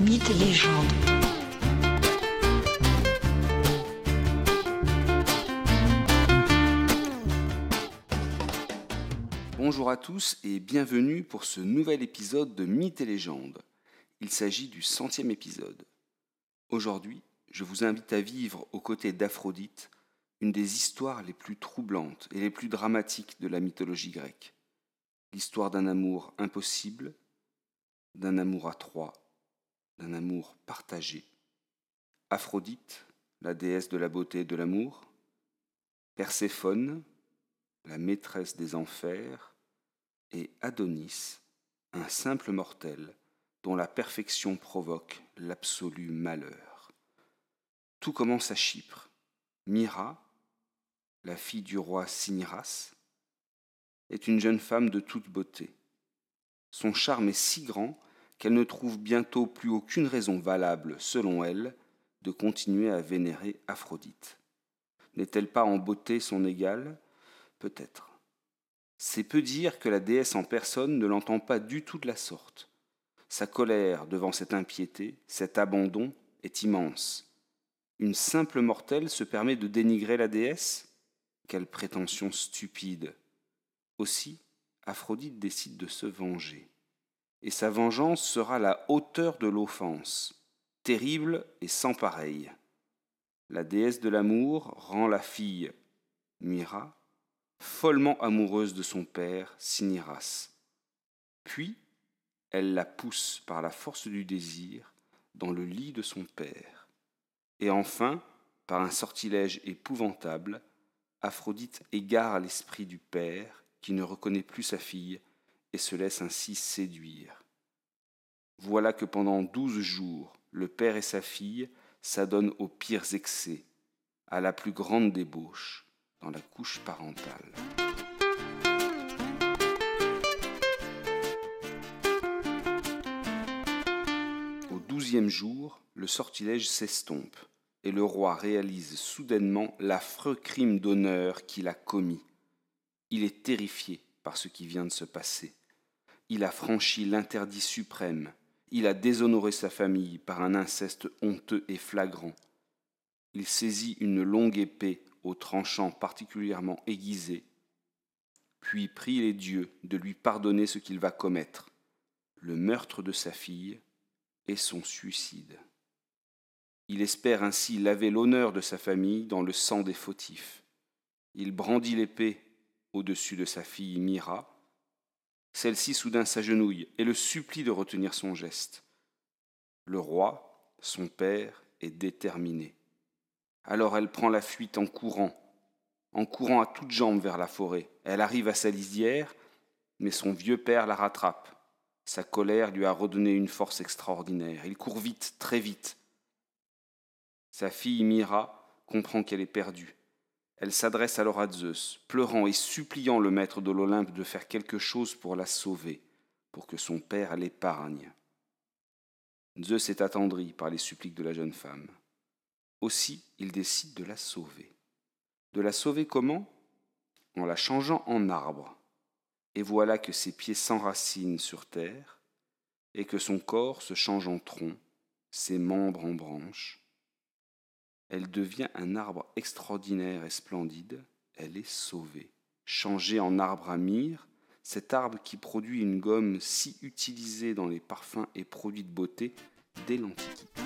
Mythes et légendes. Bonjour à tous et bienvenue pour ce nouvel épisode de Mythes et légendes. Il s'agit du centième épisode. Aujourd'hui, je vous invite à vivre aux côtés d'Aphrodite une des histoires les plus troublantes et les plus dramatiques de la mythologie grecque. L'histoire d'un amour impossible, d'un amour à trois, d'un amour partagé. Aphrodite, la déesse de la beauté et de l'amour, Perséphone, la maîtresse des enfers, et Adonis, un simple mortel dont la perfection provoque l'absolu malheur. Tout commence à Chypre. Myra, la fille du roi Cinyras, est une jeune femme de toute beauté. Son charme est si grand qu'elle ne trouve bientôt plus aucune raison valable, selon elle, de continuer à vénérer Aphrodite. N'est-elle pas en beauté son égale? Peut-être. C'est peu dire que la déesse en personne ne l'entend pas du tout de la sorte. Sa colère devant cette impiété, cet abandon, est immense. Une simple mortelle se permet de dénigrer la déesse? Quelle prétention stupide Aussi, Aphrodite décide de se venger. Et sa vengeance sera la hauteur de l'offense, terrible et sans pareille. La déesse de l'amour rend la fille, Mira, follement amoureuse de son père, Siniras. Puis, elle la pousse par la force du désir dans le lit de son père. Et enfin, par un sortilège épouvantable, Aphrodite égare l'esprit du père qui ne reconnaît plus sa fille et se laisse ainsi séduire. Voilà que pendant douze jours, le père et sa fille s'adonnent aux pires excès, à la plus grande débauche, dans la couche parentale. Au douzième jour, le sortilège s'estompe, et le roi réalise soudainement l'affreux crime d'honneur qu'il a commis. Il est terrifié par ce qui vient de se passer. Il a franchi l'interdit suprême, il a déshonoré sa famille par un inceste honteux et flagrant. Il saisit une longue épée au tranchant particulièrement aiguisé, puis prie les dieux de lui pardonner ce qu'il va commettre, le meurtre de sa fille et son suicide. Il espère ainsi laver l'honneur de sa famille dans le sang des fautifs. Il brandit l'épée au-dessus de sa fille Mira. Celle-ci soudain s'agenouille et le supplie de retenir son geste. Le roi, son père, est déterminé. Alors elle prend la fuite en courant, en courant à toutes jambes vers la forêt. Elle arrive à sa lisière, mais son vieux père la rattrape. Sa colère lui a redonné une force extraordinaire. Il court vite, très vite. Sa fille Mira comprend qu'elle est perdue. Elle s'adresse alors à Zeus, pleurant et suppliant le maître de l'Olympe de faire quelque chose pour la sauver, pour que son père l'épargne. Zeus est attendri par les suppliques de la jeune femme. Aussi, il décide de la sauver. De la sauver comment? En la changeant en arbre. Et voilà que ses pieds s'enracinent sur terre, et que son corps se change en tronc, ses membres en branches. Elle devient un arbre extraordinaire et splendide, elle est sauvée. Changée en arbre à myrrhe, cet arbre qui produit une gomme si utilisée dans les parfums et produits de beauté dès l'Antiquité.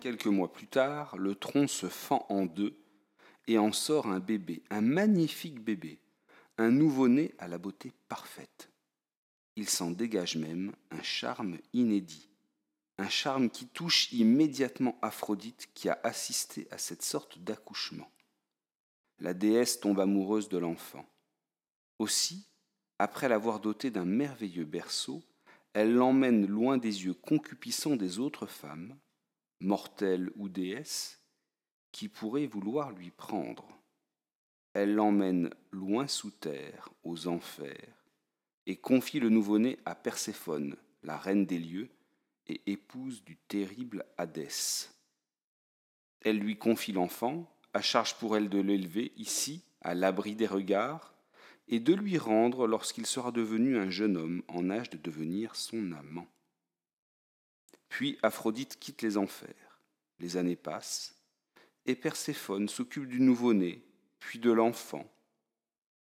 Quelques mois plus tard, le tronc se fend en deux et en sort un bébé, un magnifique bébé, un nouveau-né à la beauté parfaite. Il s'en dégage même un charme inédit, un charme qui touche immédiatement Aphrodite qui a assisté à cette sorte d'accouchement. La déesse tombe amoureuse de l'enfant. Aussi, après l'avoir doté d'un merveilleux berceau, elle l'emmène loin des yeux concupissants des autres femmes, mortelle ou déesse, qui pourraient vouloir lui prendre. Elle l'emmène loin sous terre, aux enfers, et confie le nouveau-né à Perséphone, la reine des lieux, et épouse du terrible Hadès. Elle lui confie l'enfant, à charge pour elle de l'élever ici, à l'abri des regards, et de lui rendre lorsqu'il sera devenu un jeune homme en âge de devenir son amant. Puis Aphrodite quitte les enfers, les années passent, et Perséphone s'occupe du nouveau-né, puis de l'enfant,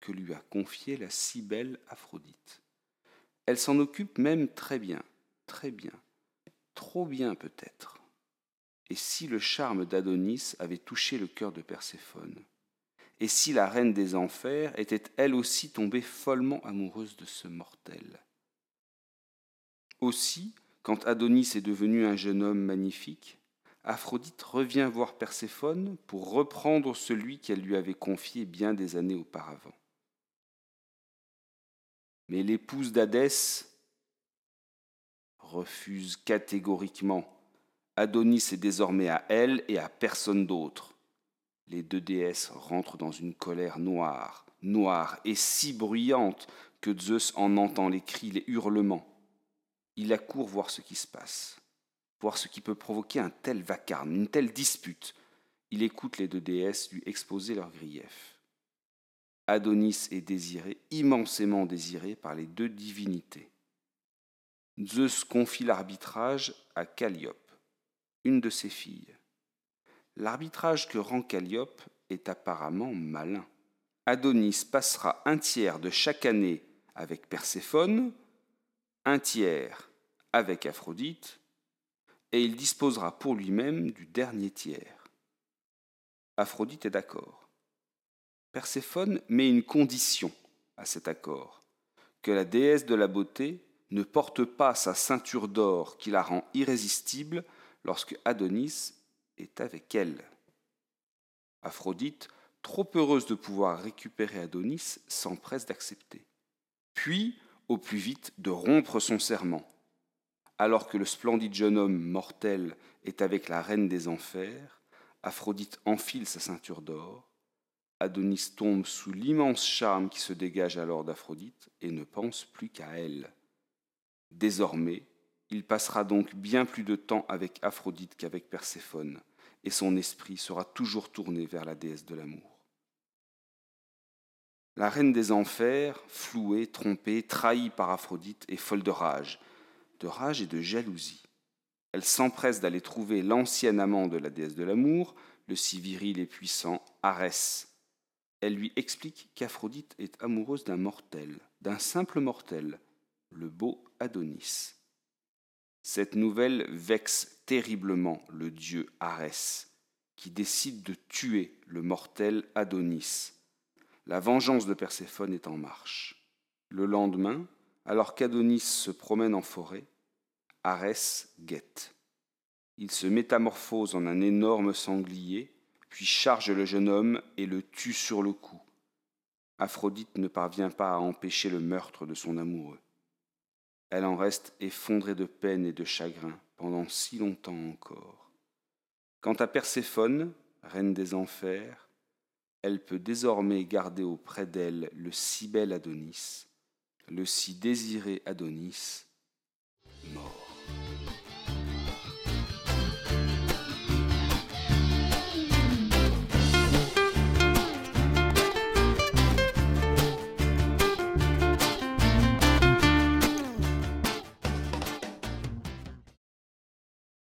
que lui a confié la si belle Aphrodite. Elle s'en occupe même très bien, très bien, trop bien peut-être. Et si le charme d'Adonis avait touché le cœur de Perséphone? Et si la reine des enfers était elle aussi tombée follement amoureuse de ce mortel? Aussi, quand Adonis est devenu un jeune homme magnifique, Aphrodite revient voir Perséphone pour reprendre celui qu'elle lui avait confié bien des années auparavant. Mais l'épouse d'Hadès refuse catégoriquement. Adonis est désormais à elle et à personne d'autre. Les deux déesses rentrent dans une colère noire, noire et si bruyante que Zeus en entend les cris, les hurlements. Il accourt voir ce qui se passe, voir ce qui peut provoquer un tel vacarme, une telle dispute. Il écoute les deux déesses lui exposer leurs griefs. Adonis est désiré, immensément désiré par les deux divinités. Zeus confie l'arbitrage à Calliope, une de ses filles. L'arbitrage que rend Calliope est apparemment malin. Adonis passera un tiers de chaque année avec Perséphone, un tiers avec Aphrodite, et il disposera pour lui-même du dernier tiers. Aphrodite est d'accord. Perséphone met une condition à cet accord, que la déesse de la beauté ne porte pas sa ceinture d'or qui la rend irrésistible lorsque Adonis est avec elle. Aphrodite, trop heureuse de pouvoir récupérer Adonis, s'empresse d'accepter. Puis, au plus vite, de rompre son serment. Alors que le splendide jeune homme mortel est avec la reine des enfers, Aphrodite enfile sa ceinture d'or, Adonis tombe sous l'immense charme qui se dégage alors d'Aphrodite et ne pense plus qu'à elle. Désormais, il passera donc bien plus de temps avec Aphrodite qu'avec Perséphone, et son esprit sera toujours tourné vers la déesse de l'amour. La reine des enfers, flouée, trompée, trahie par Aphrodite, est folle de rage, de rage et de jalousie. Elle s'empresse d'aller trouver l'ancien amant de la déesse de l'amour, le si viril et puissant Arès, elle lui explique qu'Aphrodite est amoureuse d'un mortel, d'un simple mortel, le beau Adonis. Cette nouvelle vexe terriblement le dieu Arès, qui décide de tuer le mortel Adonis. La vengeance de Perséphone est en marche. Le lendemain, alors qu'Adonis se promène en forêt, Arès guette. Il se métamorphose en un énorme sanglier puis charge le jeune homme et le tue sur le coup. Aphrodite ne parvient pas à empêcher le meurtre de son amoureux. Elle en reste effondrée de peine et de chagrin pendant si longtemps encore. Quant à Perséphone, reine des enfers, elle peut désormais garder auprès d'elle le si bel Adonis, le si désiré Adonis, mort.